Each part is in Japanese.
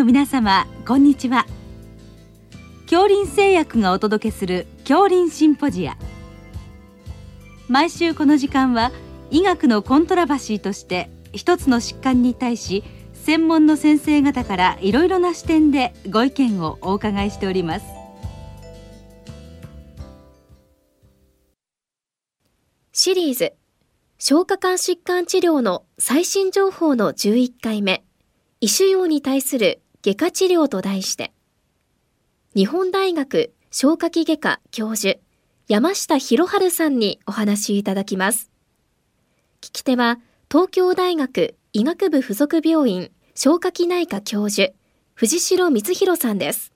の皆様こんにちは。恐林製薬がお届けする恐林シンポジア。毎週この時間は医学のコントラバシーとして一つの疾患に対し専門の先生方からいろいろな視点でご意見をお伺いしております。シリーズ消化管疾患治療の最新情報の11回目。胃腫瘍に対する外科治療と題して日本大学消化器外科教授山下博春さんにお話しいただきます。聞き手は東京大学医学部附属病院消化器内科教授藤代光弘さんです。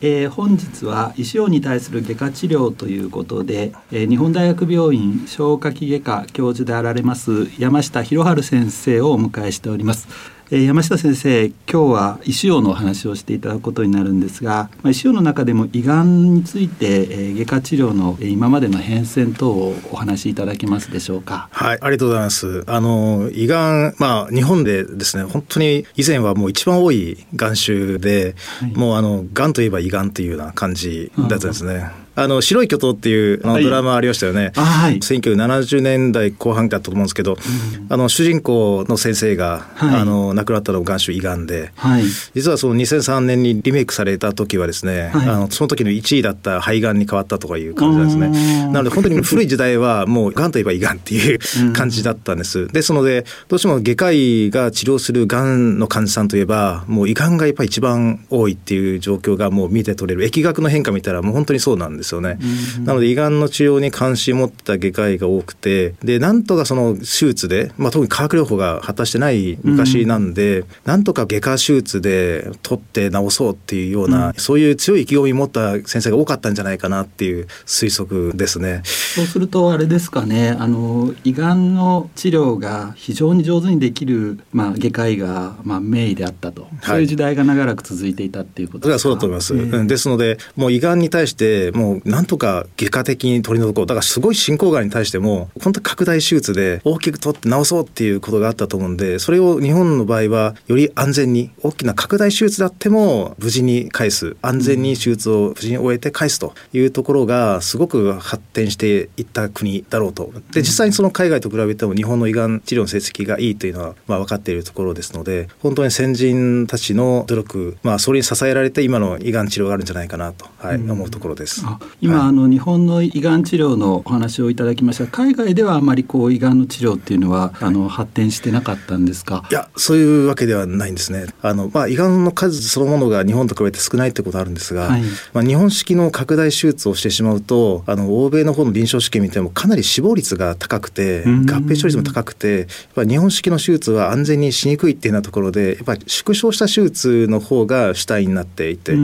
えー、本日は医師王に対する外科治療ということで、えー、日本大学病院消化器外科教授であられます山下博春先生をお迎えしております。えー、山下先生今日は医師用のお話をしていただくことになるんですが、まあ、医師用の中でも胃がんについて、えー、外科治療の今までの変遷等をお話しいただけますでしょうか？はいありがとうございます。あの胃がんまあ日本でですね本当に以前はもう一番多いがん種で、はい、もうあのがんといえば胃がんというような感じだったんですねあの白い巨頭っていうあのドラマありましたよね、はい、1970年代後半だったと思うんですけど、うん、あの主人公の先生が、はい、あの亡くなったのが眼種胃がんで、はい、実はその2003年にリメイクされた時はですね、あのその時の1位だった肺がんに変わったとかいう感じなんですね。なので本当に古い時代はもうがんといえば胃がんっていう感じだったんです、ですのでどうしても外科医が治療するがんの患者さんといえばもう胃がんがやっぱり一番多いっていう状況がもう見て取れる。疫学の変化見たらもう本当にそうなんですですよね。なので胃がんの治療に関心を持った外科医が多くてでなんとかその手術で、まあ、特に化学療法が果たしてない昔なんで、うん、なんとか外科手術で取って治そうっていうような、うん、そういう強い意気込みを持った先生が多かったんじゃないかなっていう推測ですね。そうするとあれですかね。あの胃がんの治療が非常に上手にできる、まあ、外科医が、まあ、名医であったと、はい、そういう時代が長らく続いていたっていうことですか？そうだと思います。えー、ですのでもう胃がんに対してもうなんとか外科的に取り除こう。だからすごい進行がんに対しても本当拡大手術で大きく取って治そうっていうことがあったと思うんでそれを日本の場合はより安全に大きな拡大手術だっても無事に返す。安全に手術を無事に終えて返すというところがすごく発展していった国だろうと。で実際にその海外と比べても日本の胃がん治療の成績がいいというのはまあ分かっているところですので本当に先人たちの努力まあそれに支えられて今の胃がん治療があるんじゃないかなと、はい、思うところです。今、はい、あの日本の胃がん治療のお話をいただきました。海外ではあまりこう胃がんの治療っていうのは、あの発展してなかったんですか？いやそういうわけではないんですね。あの、まあ、胃がんの数そのものが日本と比べて少ないってことあるんですが、はい、まあ、日本式の拡大手術をしてしまうとあの欧米の方の臨床試験見てもかなり死亡率が高くて合併症率も高くてやっぱ日本式の手術は安全にしにくいっていうようなところでやっぱり縮小した手術の方が主体になっていて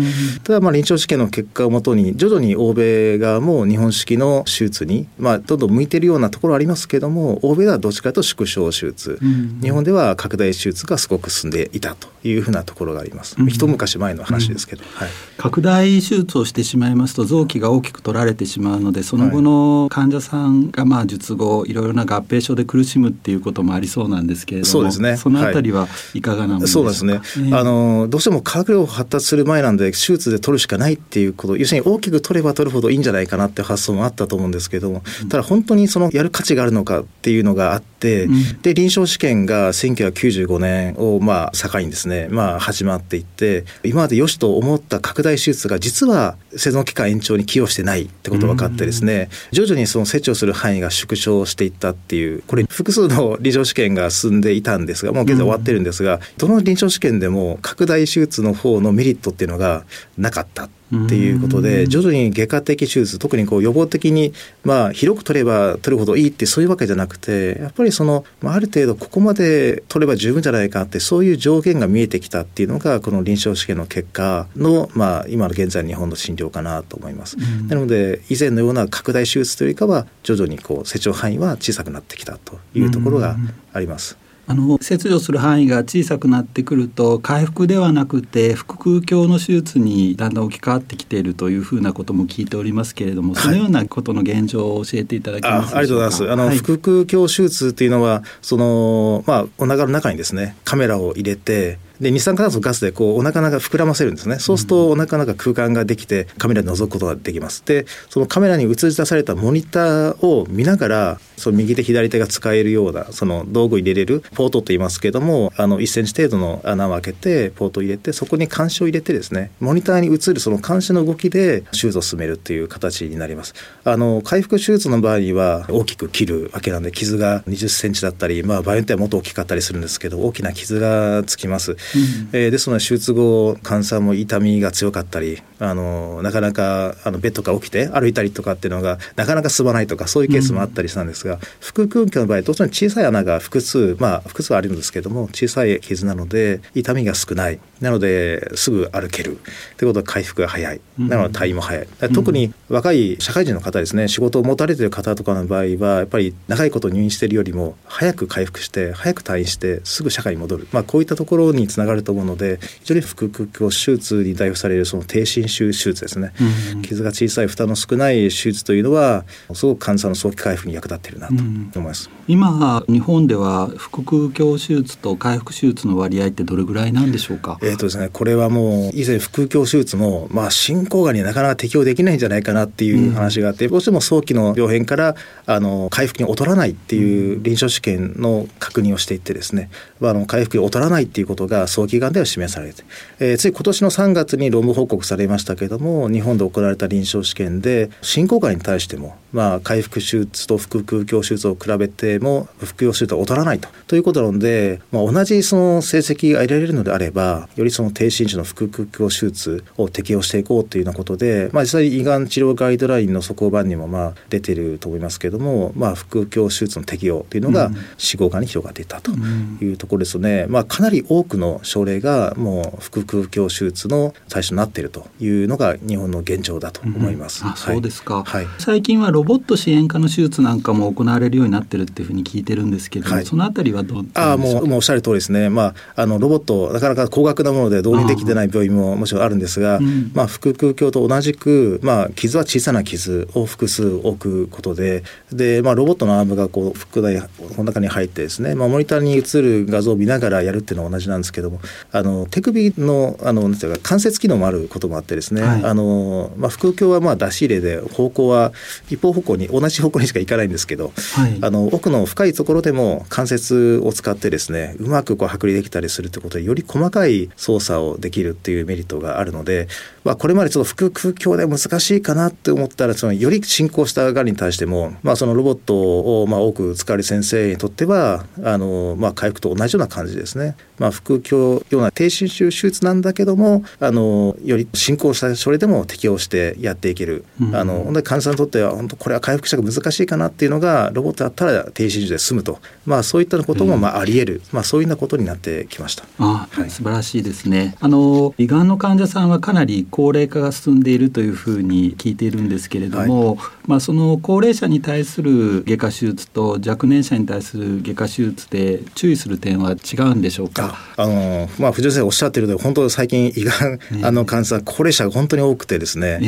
ただまあ臨床試験の結果をもとに徐々に欧米側も日本式の手術に、まあ、どんどん向いてるようなところありますけども欧米ではどっちかというと縮小手術、うん、日本では拡大手術がすごく進んでいたというふうなところがあります、うん、一昔前の話ですけど、はい、拡大手術をしてしまいますと臓器が大きく取られてしまうのでその後の患者さんがまあ術後いろいろな合併症で苦しむっていうこともありそうなんですけれどもそうですね。そのあたりはい。かがなものでしょうか、はい、そうですね、あのどうしても化学療法発達する前なんで手術で取るしかないっていうこと要するに大きく取れば取るほどいいんじゃないかなっていう発想もあったと思うんですけども、ただ本当にそのやる価値があるのかっていうのがあって、うん、で臨床試験が1995年をまあ境にですね、まあ、始まっていって今までよしと思った拡大手術が実は生存期間延長に寄与してないってことが分かってですね、徐々にその成長する範囲が縮小していったっていうこれ複数の臨床試験が進んでいたんですがもう現在終わってるんですが、どの臨床試験でも拡大手術の方のメリットっていうのがなかったっていうことで徐々に外科的手術特にこう予防的にまあ広く取れば取るほどいいってそういうわけじゃなくてやっぱりそのある程度ここまで取れば十分じゃないかってそういう条件が見えてきたっていうのがこの臨床試験の結果のまあ今の現在日本の診療かなと思います。なので以前のような拡大手術というよりかは徐々にこう成長範囲は小さくなってきたというところがあります。あの切除する範囲が小さくなってくると回復ではなくて腹腔鏡の手術にだんだん置き換わってきているというふうなことも聞いておりますけれども、はい、そのようなことの現状を教えていただけますあありがとうございます。あの、はい、腹腔鏡手術というのはそのまあお腹の中にですねカメラを入れてで二酸化炭素ガスでこうお腹の中膨らませるんですね。そうするとお腹の中空間ができてカメラで覗くことができます。でそのカメラに映し出されたモニターを見ながらその右手左手が使えるようなその道具入れれるポートと言いますけどもあの1センチ程度の穴を開けてポートを入れてそこに監視を入れてですねモニターに映るその監視の動きで手術を進めるっていう形になります。あの回復手術の場合は大きく切るわけなんで傷が20センチだったりまあ場合によってはもっと大きかったりするんですけど大きな傷がつきます、うん、えー、ですので手術後患者さんも痛みが強かったりあのなかなかあのベッドから起きて歩いたりとかっていうのがなかなか進まないとかそういうケースもあったりしたんですが、うん、腹腔鏡の場合当然小さい穴が複数まあ複数あるんですけども小さい傷なので痛みが少ない。なのですぐ歩ける。ということは回復が早い。なので退院も早い、うん、特に若い社会人の方ですね仕事を持たれてる方とかの場合はやっぱり長いこと入院しているよりも早く回復して早く退院してすぐ社会に戻る、まあ、こういったところにつながると思うので非常に腹腔鏡手術に代表されるその低侵襲手術ですね、うん、傷が小さい負担の少ない手術というのはすごく患者さんの早期回復に役立っているなと思います、うん、今日本では腹腔鏡手術と回復手術の割合ってどれぐらいなんでしょうか？えっ、とですねこれはもう以前腹腔鏡手術もまあ進行がんになかなか適応できないんじゃないかなっていう話があって、うん、どうしても早期の病変からあの回復に劣らないっていう臨床試験の確認をしていってですね、まあ、あの回復に劣らないっていうことが早期がんでは示されて、えー、つい今年の3月に論文報告されましたけれども日本で行われた臨床試験で進行がんに対しても、まあ、回復手術と腹腔鏡手術を比べても腹腔手術は劣らないと。ということなので、まあ、同じその成績が得られるのであればよりその低侵襲の腹腔鏡手術を適用していこうというようなことで、まあ、実際胃がん治療ガイドラインの速報版にもまあ出てると思いますけれども、まあ、腹腔鏡手術の適用というのが死後がんに広がっていたというところですね、まあ、かなり多くの症例がもう腹腔鏡手術の対象になっているというのが日本の現状だと思います。うん、あそうですか、はい、最近はロボット支援科の手術なんかも行われるようになってるっていうふうに聞いてるんですけど、はい、そのあたりはどうあもうもうおっしゃる通りですね、まあ、あのロボットなかなか高額なもので導入できてない病院ももちろんあるんですが、うん、まあ、腹腔鏡と同じく、まあ、傷は小さな傷を複数置くことでで、まあ、ロボットのアームがこう腹内この中に入ってですね、まあ、モニターに映る画像を見ながらやるっていうのは同じなんですけどもあの手首のあのなんていうか関節機能もあることもあってですね、はい、あのまあ、腹腔はまあ出し入れで方向は一方方向に同じ方向にしか行かないんですけど、はい、あの奥の深いところでも関節を使ってですねうまくこう剥離できたりするってことでより細かい操作をできるっていうメリットがあるので、まあ、これまでちょっと腹腔鏡で難しいかなって思ったらそのより進行したがんに対しても、まあ、そのロボットをまあ多く使われる先生にとってはあの、まあ、回復と同じような感じですね。まあ、腹腔鏡ような低侵襲手術なんだけどもあのより進行したそれでも適応してやっていける、うん、あの本当に患者さんにとっては本当これは回復者が難しいかなっていうのがロボットだったら低侵襲で済むと、まあ、そういったこともまああり得る、まあ、そういうようなことになってきました。あ、はい、素晴らしいですね。あの胃がんの患者さんはかなり高齢化が進んでいるというふうに聞いているんですけれども、はい、まあ、その高齢者に対する外科手術と若年者に対する外科手術で注意する点は違うんでしょうか？あの、まあ、藤井先生おっしゃっていると本当最近胃がん、あの患者さん高齢者が本当に多くてですね、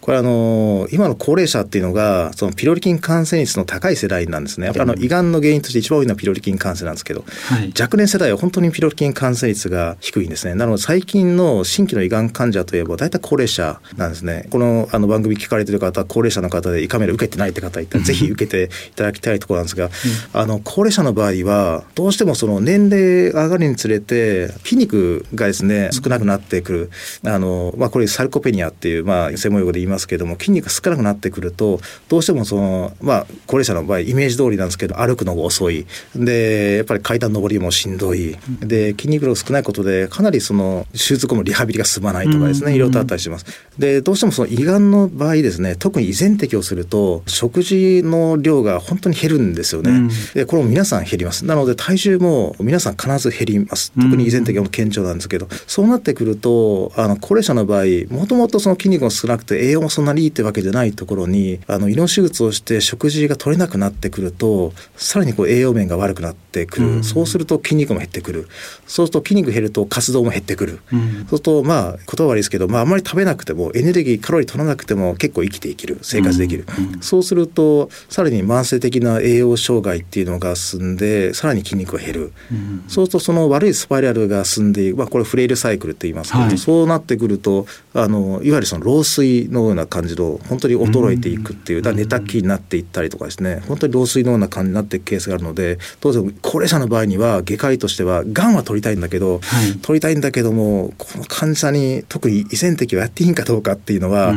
これあの今の高齢者っていうのがそのピロリ菌感染率の高い世代なんですね、あの胃がんの原因として一番多いのはピロリ菌感染なんですけど、はい、若年世代は本当にピロリ菌感染率が低いんですね。なので最近の新規の胃がん患者といえば大体高齢者なんですね。このあの番組聞かれてる方高齢者の方で胃カメラ受けてないって方いたらぜひ受けていただきたいところなんですが、うん、あの高齢者の場合はどうしてもその年齢上がるにつれて筋肉がですね少なくなってくる。あの、まあ、これサルコペニアっていう、まあ、専門用語で言いますけども筋肉が少なくなってくるとどうしてもその、まあ、高齢者の場合イメージ通りなんですけど歩くのが遅い。でやっぱり階段上りもしんどい。で筋肉量少ないことでかなりその手術後もリハビリが進まないとかですねいろいろとあったりします。でどうしてもその胃がんの場合ですね特に依然適をすると食事の量が本当に減るんですよね。でこれも皆さん減ります。なので体重も皆さん必ず減ります。特に依然適の顕著なんですけどそうなってくるとあの高齢者の場合もともとその筋肉が少なくて栄養もそんなにいいってわけじゃないところにあの胃の手術をして食事が取れなくなってくるとさらにこう栄養面が悪くなってくる、そうすると筋肉も減ってくる。そうすると筋肉減ると活動も減ってくる、うん、そうするとまあ言葉悪いですけど、まあ、あまり食べなくてもエネルギーカロリー取らなくても結構生きていける。生活できる、うん、そうするとさらに慢性的な栄養障害っていうのが進んでさらに筋肉が減る、うん、そうするとその悪いスパイラルが進んでいる、まあ、これフレイルサイクルって言いますけど、はい、そうなってくるとあのいわゆるその老衰のような感じの本当に衰えていくっていう、だ寝たきりになっていったりとかですね。本当に老衰のような感じになっていくケースがあるので当然高齢者の場合には外科医としてはがんは取りたいんだけど、はい、取りたいんだけどもこの患者に特に遺線的をやっていいんかどうかっていうのは、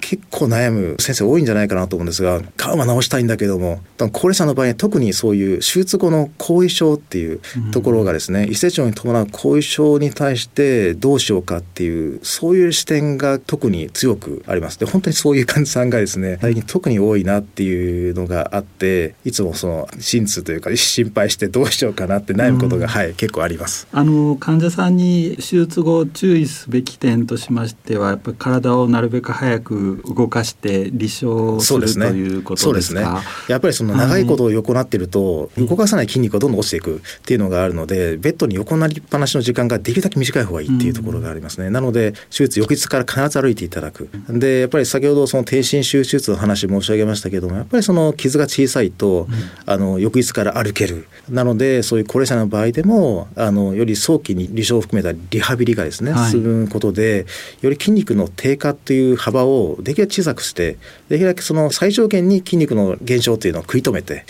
結構悩む先生多いんじゃないかなと思うんですががんは治したいんだけども高齢者の場合は特にそういう手術後の後遺症っていうところがですね、うん、成長に伴う後遺症に対してどうしようかっていうそういう視点が特に強くあります。で本当にそういう患者さんがですね最近特に多いなっていうのがあっていつもその心痛というか心配してどうしようかなって悩むことが、うん、はい結構あります。あの患者さんに手術後注意すべき点としましてはやっぱり体をなるべく早く動かして離床するす、ね、ということですか、ね、やっぱりその長いこと横なってると、動かさない筋肉がどんどん落ちていくっていうのがあるのでベッドに横なりっぱなしの時間ができるだけ短い方がいいっていうところがありますね、うん、なので手術翌日から必ず歩いていただく。でやっぱり先ほどその低侵襲手術の話申し上げましたけどもやっぱりその傷が小さいと、うん、あの翌日から歩ける。なのでそういう高齢者の場合でもあのより早期に離床を含めたリハビリがですね、はい、進むことでより筋肉の低下という幅をできるだけ小さくしてできるだけその最小限に筋肉の減少というのを食い止めて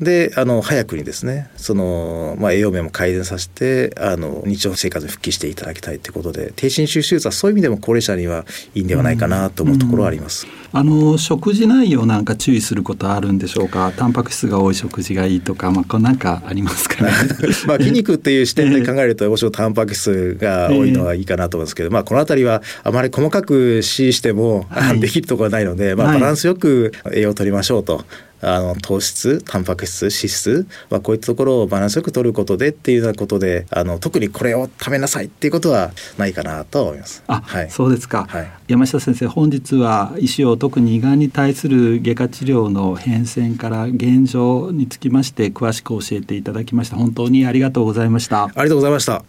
であの早くにですねその、まあ、栄養面も改善させてあの日常生活に復帰していただきたいということで低侵襲手術はそういう意味でも高齢者にはいいんではないかなと思うところはあります。うん、あの食事内容なんか注意することあるんでしょうか？タンパク質が多い食事がいいとか、まあ、こなんかありますかね？まあ筋肉っていう視点で考えるともちろんタンパク質が多いのはいいかなと思うんですけど、まあ、この辺りはあまり細かく指示しても、はい、できるところはないので、まあ、バランスよく栄養を取りましょうと。あの糖質タンパク質脂質、まあ、こういったところをバランスよく取ることでっていうようなことであの特にこれを食べなさいっていうことはないかなと思います。あ、はい、そうですか、はい、山下先生本日は医師を特に胃がんに対する外科治療の変遷から現状につきまして詳しく教えていただきました。本当にありがとうございました。ありがとうございました。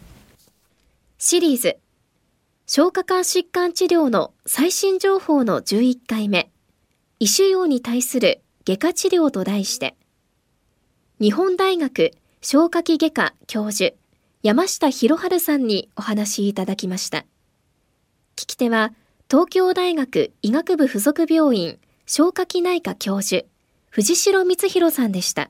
シリーズ消化管疾患治療の最新情報の11回目。胃腫瘍に対する外科治療と題して、日本大学消化器外科教授、山下博春さんにお話いただきました。聞き手は、東京大学医学部附属病院消化器内科教授、藤代光弘さんでした。